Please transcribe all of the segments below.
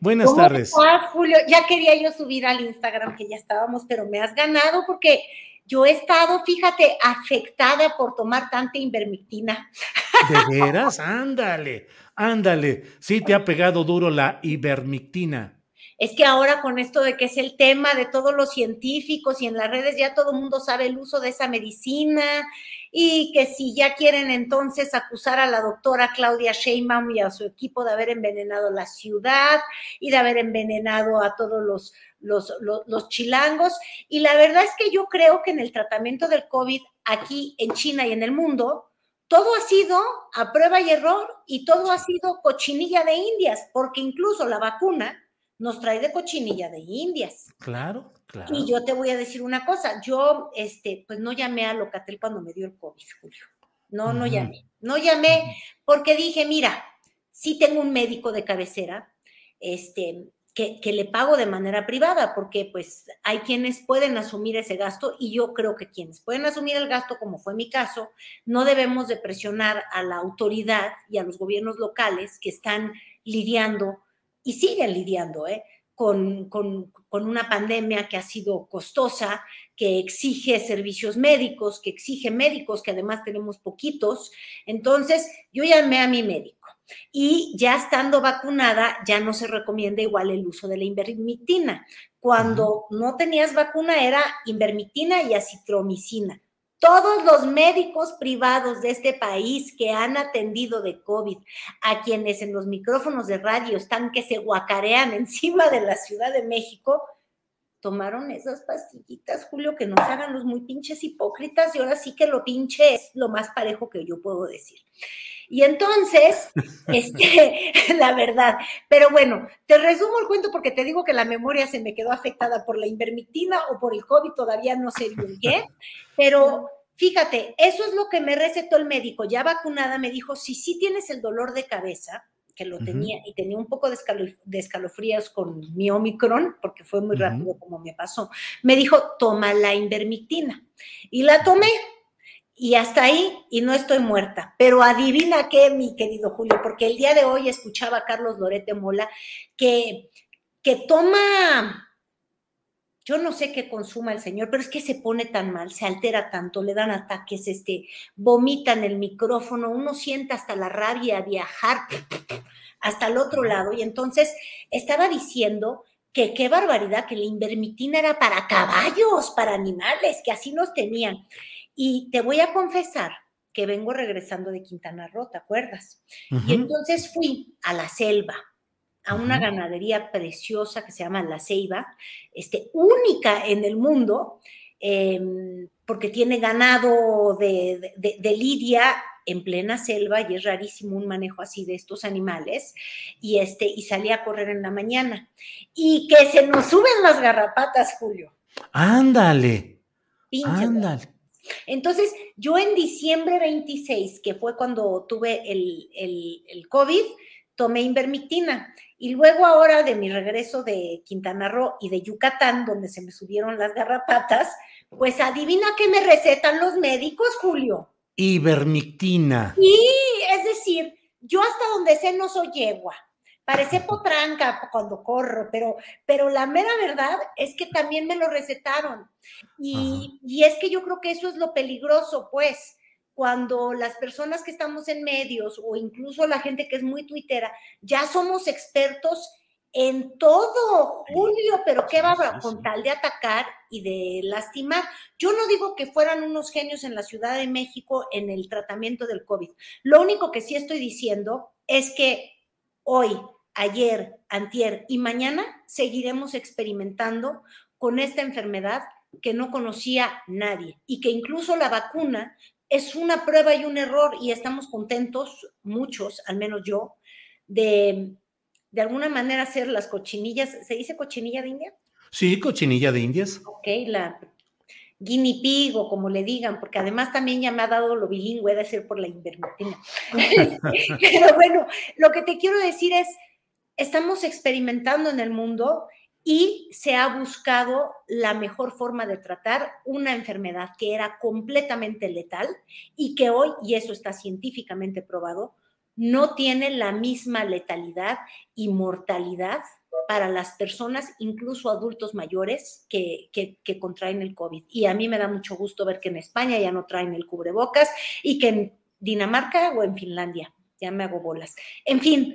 buenas ¿Cómo tardes. Julio? Ya quería yo subir al Instagram que ya estábamos, pero me has ganado porque yo he estado, fíjate, afectada por tomar tanta invermectina. ¿De veras? Ándale, ándale. Sí te ha pegado duro la ivermectina. Es que ahora con esto de que es el tema de todos los científicos y en las redes ya todo el mundo sabe el uso de esa medicina y que si ya quieren entonces acusar a la doctora Claudia Sheinbaum y a su equipo de haber envenenado la ciudad y de haber envenenado a todos los, los, los, los chilangos. Y la verdad es que yo creo que en el tratamiento del COVID aquí en China y en el mundo, todo ha sido a prueba y error y todo ha sido cochinilla de indias, porque incluso la vacuna nos trae de cochinilla de indias. Claro, claro. Y yo te voy a decir una cosa, yo este, pues no llamé a Locatel cuando me dio el COVID, Julio. No, no llamé. No llamé porque dije, mira, sí tengo un médico de cabecera, este, que, que le pago de manera privada, porque pues hay quienes pueden asumir ese gasto y yo creo que quienes pueden asumir el gasto, como fue mi caso, no debemos de presionar a la autoridad y a los gobiernos locales que están lidiando y siguen lidiando, ¿eh? Con, con, con, una pandemia que ha sido costosa, que exige servicios médicos, que exige médicos, que además tenemos poquitos. Entonces, yo llamé a mi médico y ya estando vacunada, ya no se recomienda igual el uso de la invermectina. Cuando uh -huh. no tenías vacuna era invermectina y acitromicina. Todos los médicos privados de este país que han atendido de COVID, a quienes en los micrófonos de radio están que se guacarean encima de la Ciudad de México, tomaron esas pastillitas, Julio, que nos hagan los muy pinches hipócritas y ahora sí que lo pinche es lo más parejo que yo puedo decir. Y entonces, este, la verdad, pero bueno, te resumo el cuento porque te digo que la memoria se me quedó afectada por la invermectina o por el COVID, todavía no sé bien qué, pero fíjate, eso es lo que me recetó el médico, ya vacunada, me dijo, si sí tienes el dolor de cabeza, que lo uh -huh. tenía y tenía un poco de, escalof de, escalofríos con mi Omicron, porque fue muy uh -huh. rápido como me pasó, me dijo, toma la invermectina. Y la tomé, y hasta ahí, y no estoy muerta. Pero adivina qué, mi querido Julio, porque el día de hoy escuchaba a Carlos Lorete Mola que, que toma, yo no sé qué consuma el señor, pero es que se pone tan mal, se altera tanto, le dan ataques, este, vomita en el micrófono, uno siente hasta la rabia viajar hasta el otro lado. Y entonces estaba diciendo que qué barbaridad, que la invermectina era para caballos, para animales, que así nos tenían. Y te voy a confesar que vengo regresando de Quintana Roo, ¿te acuerdas? Uh -huh. Y entonces fui a la selva, a una uh -huh. ganadería preciosa que se llama La Ceiba, este, única en el mundo, eh, porque tiene ganado de, de, de, lidia en plena selva y es rarísimo un manejo así de estos animales y este y salí a correr en la mañana y que se nos suben las garrapatas Julio ándale Pinche ándale entonces, yo en diciembre 26, que fue cuando tuve el, el, el, COVID, tomé invermectina. Y luego ahora de mi regreso de Quintana Roo y de Yucatán, donde se me subieron las garrapatas, pues adivina qué me recetan los médicos, Julio. Ivermectina. Sí, es decir, yo hasta donde sé no soy yegua, Parece potranca cuando corro, pero, pero la mera verdad es que también me lo recetaron. Y, y es que yo creo que eso es lo peligroso, pues, cuando las personas que estamos en medios o incluso la gente que es muy tuitera, ya somos expertos en todo, Julio, pero ¿qué va con tal de atacar y de lastimar? Yo no digo que fueran unos genios en la Ciudad de México en el tratamiento del COVID. Lo único que sí estoy diciendo es que hoy, ayer, antier y mañana seguiremos experimentando con esta enfermedad que no conocía nadie y que incluso la vacuna es una prueba y un error y estamos contentos, muchos, al menos yo, de de alguna manera hacer las cochinillas, ¿se dice cochinilla de India? Sí, cochinilla de indias. Ok, la guinea pig o como le digan, porque además también ya me ha dado lo bilingüe, de ser por la invermectina. Pero bueno, lo que te quiero decir es, estamos experimentando en el mundo y se ha buscado la mejor forma de tratar una enfermedad que era completamente letal y que hoy, y eso está científicamente probado, no tiene la misma letalidad y mortalidad para las personas, incluso adultos mayores, que, contraen el COVID. Y a mí me da mucho gusto ver que en España ya no traen el cubrebocas y que en Dinamarca o en Finlandia, ya me hago bolas. En fin,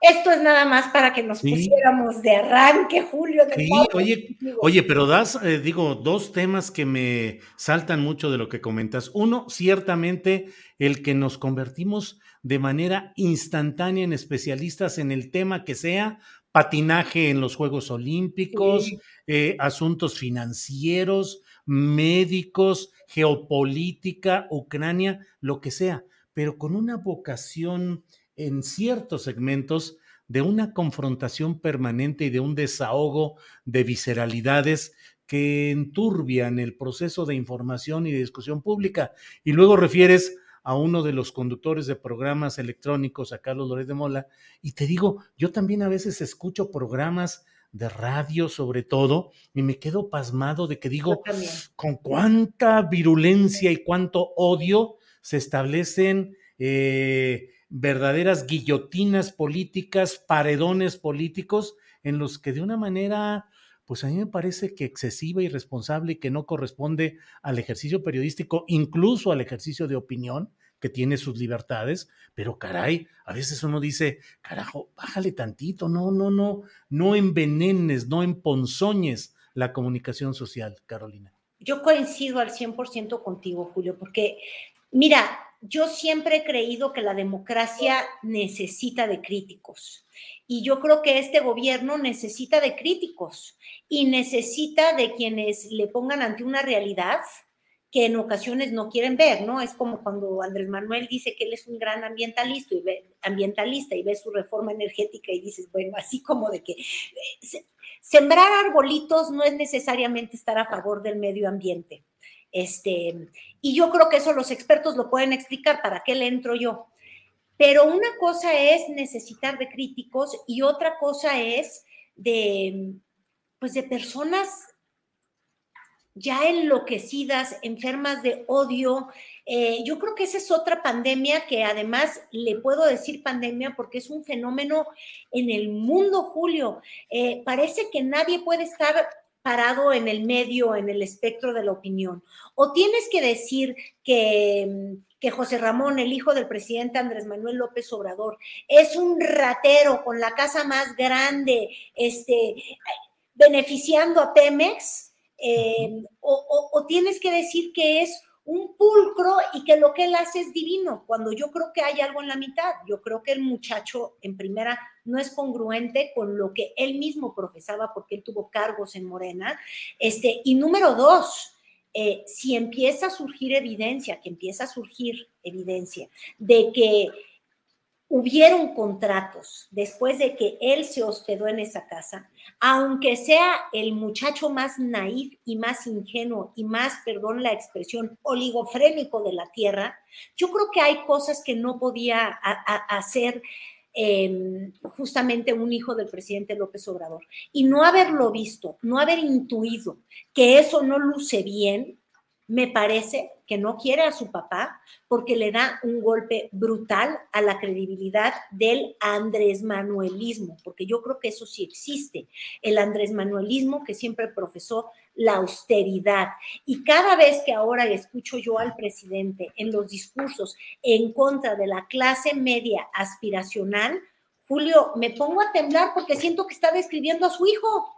esto es nada más para que nos pusiéramos de arranque, Julio. sí, oye, oye, pero das, eh, digo, dos temas que me saltan mucho de lo que comentas. Uno, ciertamente, el que nos convertimos de manera instantánea en especialistas en el tema que sea, patinaje en los Juegos Olímpicos, eh, asuntos financieros, médicos, geopolítica, Ucrania, lo que sea, pero con una vocación en ciertos segmentos de una confrontación permanente y de un desahogo de visceralidades que enturbian el proceso de información y de discusión pública. Y luego refieres a uno de los conductores de programas electrónicos, a Carlos Lórez de Mola, y te digo, yo también a veces escucho programas de radio sobre todo, y me quedo pasmado de que digo, con cuánta virulencia y cuánto odio se establecen eh, verdaderas guillotinas políticas, paredones políticos, en los que de una manera pues a mí me parece que excesiva, irresponsable y que no corresponde al ejercicio periodístico, incluso al ejercicio de opinión, que tiene sus libertades, pero caray, a veces uno dice, carajo, bájale tantito, no, no, no, no envenenes, no emponzoñes la comunicación social, Carolina. Yo coincido al 100% contigo, Julio, porque mira, yo siempre he creído que la democracia necesita de críticos. Y yo creo que este gobierno necesita de críticos y necesita de quienes le pongan ante una realidad que en ocasiones no quieren ver, ¿no? Es como cuando Andrés Manuel dice que él es un gran ambientalista y ve, ambientalista y ve su reforma energética y dices, bueno, así como de que eh, sembrar arbolitos no es necesariamente estar a favor del medio ambiente. Este, y yo creo que eso los expertos lo pueden explicar, ¿para qué le entro yo? Pero una cosa es necesitar de críticos y otra cosa es de, pues de personas ya enloquecidas, enfermas de odio. Eh, yo creo que esa es otra pandemia que además le puedo decir pandemia porque es un fenómeno en el mundo, Julio. Eh, parece que nadie puede estar parado en el medio, en el espectro de la opinión. O tienes que decir que, que José Ramón, el hijo del presidente Andrés Manuel López Obrador, es un ratero con la casa más grande, este, beneficiando a Pemex, eh, o, o tienes que decir que es un pulcro y que lo que él hace es divino, cuando yo creo que hay algo en la mitad. Yo creo que el muchacho, en primera, no es congruente con lo que él mismo profesaba porque él tuvo cargos en Morena. Este, y número dos, eh, si empieza a surgir evidencia, que empieza a surgir evidencia de que hubieron contratos después de que él se hospedó en esa casa, aunque sea el muchacho más naif y más ingenuo y más, perdón la expresión, oligofrénico de la tierra, yo creo que hay cosas que no podía hacer em, justamente un hijo del presidente López Obrador. Y no haberlo visto, no haber intuido que eso no luce bien, me parece que no quiere a su papá porque le da un golpe brutal a la credibilidad del Andrés Manuelismo, porque yo creo que eso sí existe, el Andrés Manuelismo que siempre profesó la austeridad. Y cada vez que ahora escucho yo al presidente en los discursos en contra de la clase media aspiracional, Julio, me pongo a temblar porque siento que está describiendo a su hijo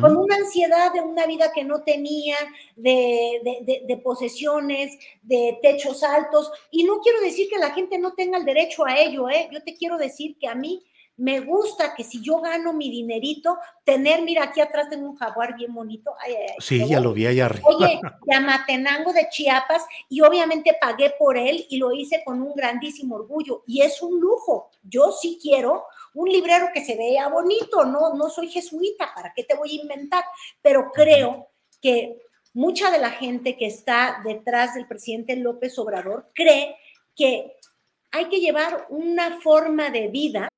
con una ansiedad de una vida que no tenía, de, posesiones, de techos altos. Y no quiero decir que la gente no tenga el derecho a ello, ¿eh? Yo te quiero decir que a mí me gusta que si yo gano mi dinerito, tener, mira, aquí atrás tengo un jaguar bien bonito. sí, ya lo vi allá arriba. Oye, Yamatenango de Chiapas, y obviamente pagué por él y lo hice con un grandísimo orgullo. Y es un lujo. Yo sí quiero un librero que se vea bonito, no, no soy jesuita, ¿para qué te voy a inventar? Pero creo que mucha de la gente que está detrás del presidente López Obrador cree que hay que llevar una forma de vida.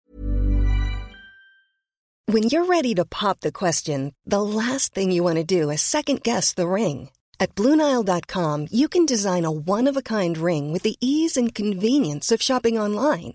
When you're ready to pop the question, the last thing you want to do is second guess the ring. At BlueNile.com, you can design a one-of-a-kind ring with the ease and convenience of shopping online.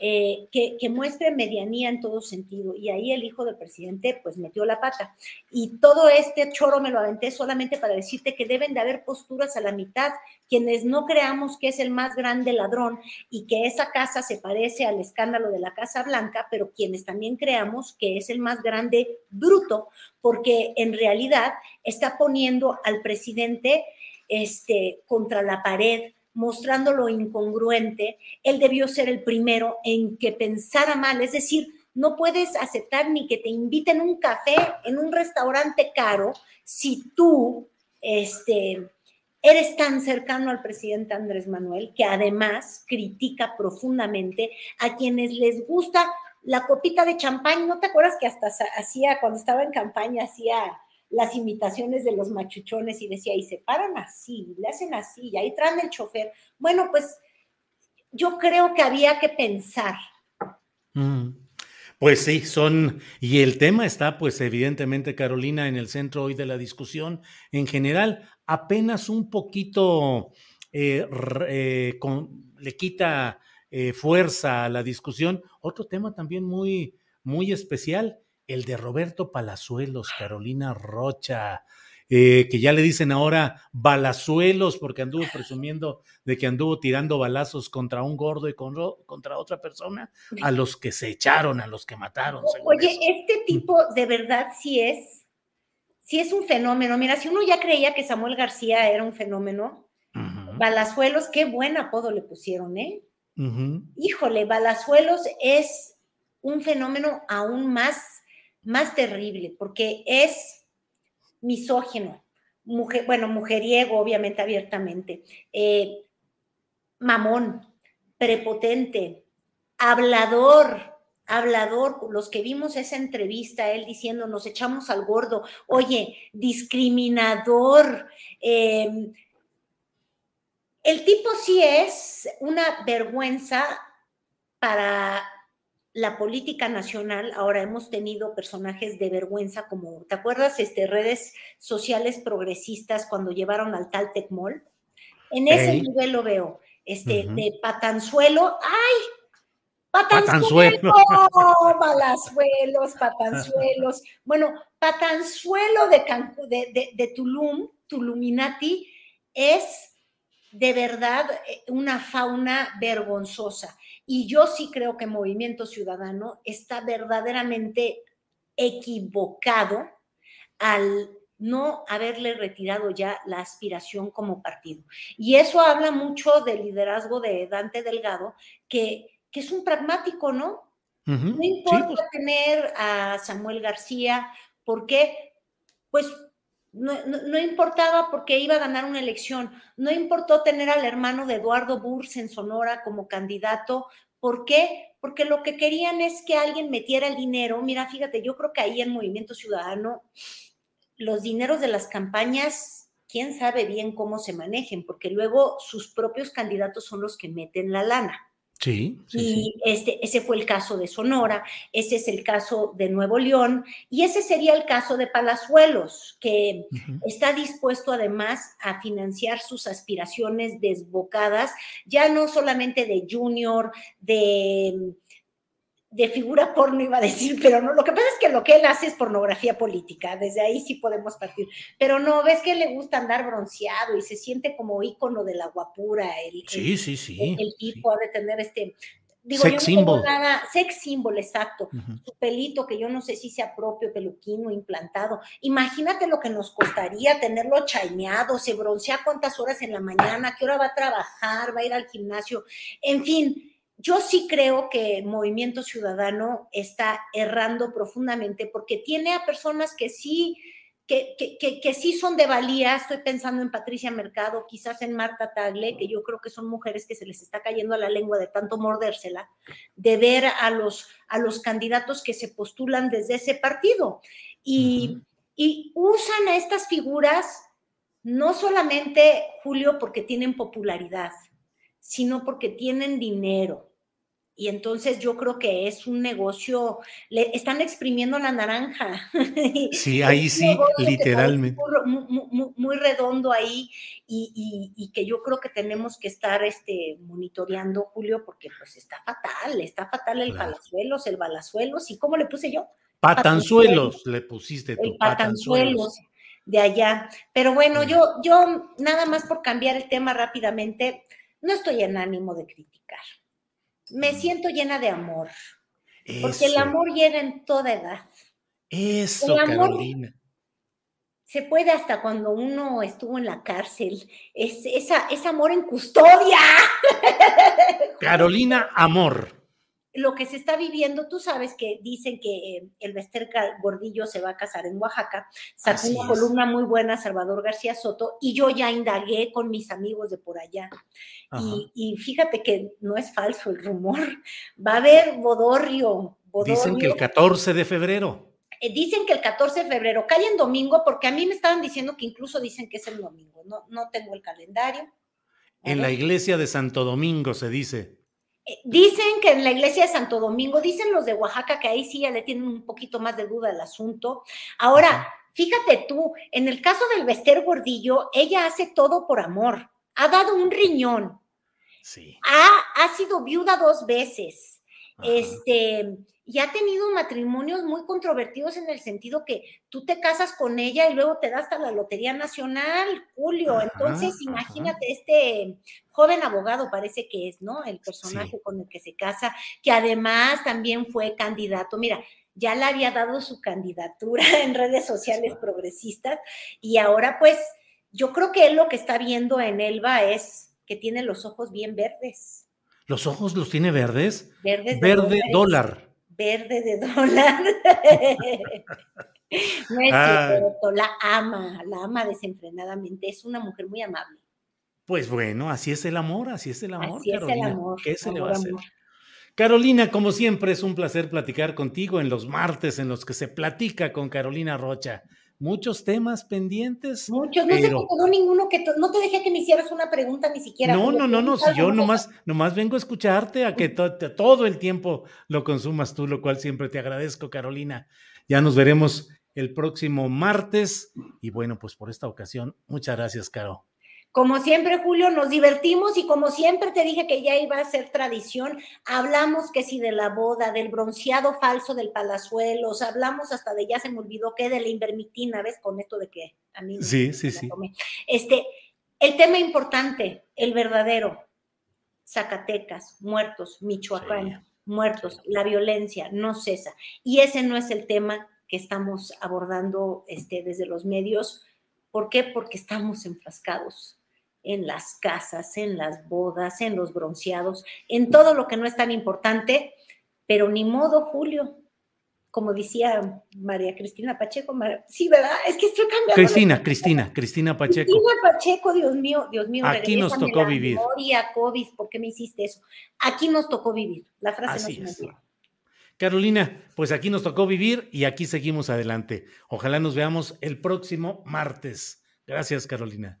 Eh, que, muestre medianía en todo sentido. Y ahí el hijo del presidente pues metió la pata. Y todo este choro me lo aventé solamente para decirte que deben de haber posturas a la mitad. Quienes no creamos que es el más grande ladrón y que esa casa se parece al escándalo de la Casa Blanca, pero quienes también creamos que es el más grande bruto, porque en realidad está poniendo al presidente este, contra la pared mostrando lo incongruente, él debió ser el primero en que pensara mal, es decir, no puedes aceptar ni que te inviten un café en un restaurante caro si tú este, eres tan cercano al presidente Andrés Manuel, que además critica profundamente a quienes les gusta la copita de champán. ¿No te acuerdas que hasta hacía, cuando estaba en campaña, hacía las imitaciones de los machuchones y decía, y se paran así, le hacen así, y ahí traen el chofer. Bueno, pues yo creo que había que pensar. Mm. Pues sí, son, y el tema está, pues evidentemente, Carolina, en el centro hoy de la discusión en general, apenas un poquito eh, eh, le quita eh, fuerza a la discusión. Otro tema también muy, muy especial, el de Roberto Palazuelos, Carolina Rocha, eh, que ya le dicen ahora balazuelos porque anduvo presumiendo de que anduvo tirando balazos contra un gordo y contra otra persona, a los que se echaron, a los que mataron. Oye, este tipo de verdad sí es, sí es un fenómeno. Mira, si uno ya creía que Samuel García era un fenómeno, Balazuelos, qué buen apodo le pusieron, ¿eh? Híjole, Balazuelos es un fenómeno aún más más terrible, porque es misógino, mujer, bueno, mujeriego, obviamente, abiertamente, eh, mamón, prepotente, hablador, hablador, los que vimos esa entrevista, él diciendo, nos echamos al gordo, oye, discriminador. Em, el tipo sí es una vergüenza para la política nacional, ahora hemos tenido personajes de vergüenza como, ¿te acuerdas? Este, redes sociales progresistas cuando llevaron al tal Tecmol. En ese nivel lo veo, este, de patanzuelo, ¡ay! Patanzuelo, balazuelos, patanzuelos. Bueno, patanzuelo de, de, de, de Tulum, Tuluminati, es de verdad eh, una fauna vergonzosa. Y yo sí creo que Movimiento Ciudadano está verdaderamente equivocado al no haberle retirado ya la aspiración como partido. Y eso habla mucho del liderazgo de Dante Delgado, que, que es un pragmático, ¿no? No importa pues. tener a Samuel García, porque, pues, no, importaba porque iba a ganar una elección, no importó tener al hermano de Eduardo Burs en Sonora como candidato, ¿por qué? Porque lo que querían es que alguien metiera el dinero. Mira, fíjate, yo creo que ahí en Movimiento Ciudadano, los dineros de las campañas, quién sabe bien cómo se manejen, porque luego sus propios candidatos son los que meten la lana. Sí, y Este, ese fue el caso de Sonora, ese es el caso de Nuevo León y ese sería el caso de Palazuelos, que está dispuesto además a financiar sus aspiraciones desbocadas, ya no solamente de junior, de de figura porno iba a decir, pero no, lo que pasa es que lo que él hace es pornografía política, desde ahí sí podemos partir, pero no, ves que le gusta andar bronceado y se siente como ícono de la guapura, el, sí, sí, sí, el, tipo ha de tener este, digo, sex symbol. sex symbol, exacto, su pelito que yo no sé si sea propio, peluquino, implantado, imagínate lo que nos costaría tenerlo chaineado, se broncea cuántas horas en la mañana, qué hora va a trabajar, va a ir al gimnasio, en fin, yo sí creo que Movimiento Ciudadano está errando profundamente porque tiene a personas que sí, que, que, sí son de valía. Estoy pensando en Patricia Mercado, quizás en Marta Tagle, que yo creo que son mujeres que se les está cayendo a la lengua de tanto mordérsela, de ver a los, a los candidatos que se postulan desde ese partido. Y, y usan a estas figuras no solamente, Julio, porque tienen popularidad, sino porque tienen dinero y entonces yo creo que es un negocio, le están exprimiendo la naranja. Sí, ahí sí, literalmente. Muy, redondo ahí y, que yo creo que tenemos que estar este, monitoreando, Julio, porque pues está fatal, está fatal el palazuelos, el balazuelos, ¿y cómo le puse yo? Patanzuelos, le pusiste tú. El patanzuelos de allá. Pero bueno, yo, yo nada más por cambiar el tema rápidamente, no estoy en ánimo de criticar me siento llena de amor. Porque el amor llega en toda edad. Eso, Carolina. Se puede hasta cuando uno estuvo en la cárcel. Es, esa, es amor en custodia. Carolina, amor lo que se está viviendo, tú sabes que dicen que eh, el Bester Gordillo se va a casar en Oaxaca, sacó una columna muy buena Salvador García Soto y yo ya indagué con mis amigos de por allá. Y, fíjate que no es falso el rumor, va a haber bodorrio. Dicen que el 14 de febrero. Eh, dicen que el 14 de febrero cae en domingo porque a mí me estaban diciendo que incluso dicen que es el domingo, no, no tengo el calendario. En la iglesia de Santo Domingo se dice. Dicen que en la iglesia de Santo Domingo, dicen los de Oaxaca que ahí sí ya le tienen un poquito más de duda al asunto. Ahora, fíjate tú, en el caso del Bester Gordillo, ella hace todo por amor. Ha dado un riñón. Sí. Ha, ha sido viuda dos veces. Este, y ha tenido matrimonios muy controvertidos en el sentido que tú te casas con ella y luego te das hasta la Lotería Nacional, Julio. Entonces, imagínate este joven abogado, parece que es, ¿no? El personaje con el que se casa, que además también fue candidato. Mira, ya le había dado su candidatura en redes sociales progresistas y ahora pues yo creo que él lo que está viendo en Elba es que tiene los ojos bien verdes. ¿Los ojos los tiene verdes? Verdes. Verde dólar verde de dólar. no es ah. la ama, la ama desenfrenadamente, es una mujer muy amable. Pues bueno, así es el amor, así es el amor. Así es el amor. ¿Qué se le va a hacer? Carolina, como siempre, es un placer platicar contigo en los martes en los que se platica con Carolina Rocha muchos temas pendientes. Muchos, no se quedó ninguno que no te dejé que me hicieras una pregunta ni siquiera. No, no, no, no, si yo nomás, nomás vengo a escucharte, a que todo el tiempo lo consumas tú, lo cual siempre te agradezco, Carolina. Ya nos veremos el próximo martes y bueno, pues por esta ocasión, muchas gracias, Caro. Como siempre, Julio, nos divertimos y como siempre te dije que ya iba a ser tradición, hablamos que si de la boda, del bronceado falso del Palazuelos, hablamos hasta de, ya se me olvidó que de la invermitina, ¿ves? Con esto de que a mí... Sí, sí, sí. Este, El tema importante, el verdadero, Zacatecas, muertos, Michoacán, muertos, la violencia no cesa. Y ese no es el tema que estamos abordando este, desde los medios. ¿Por qué? Porque estamos enfrascados en las casas, en las bodas, en los bronceados, en todo lo que no es tan importante, pero ni modo, Julio, como decía María Cristina Pacheco, sí, ¿verdad? Es que estoy cambiando. Cristina, Cristina, Cristina Pacheco. Cristina Pacheco, Dios mío, Dios mío. Aquí nos tocó vivir. Memoria, COVID, ¿por qué me hiciste eso? Aquí nos tocó vivir. La frase no se Carolina, pues aquí nos tocó vivir y aquí seguimos adelante. Ojalá nos veamos el próximo martes. Gracias, Carolina.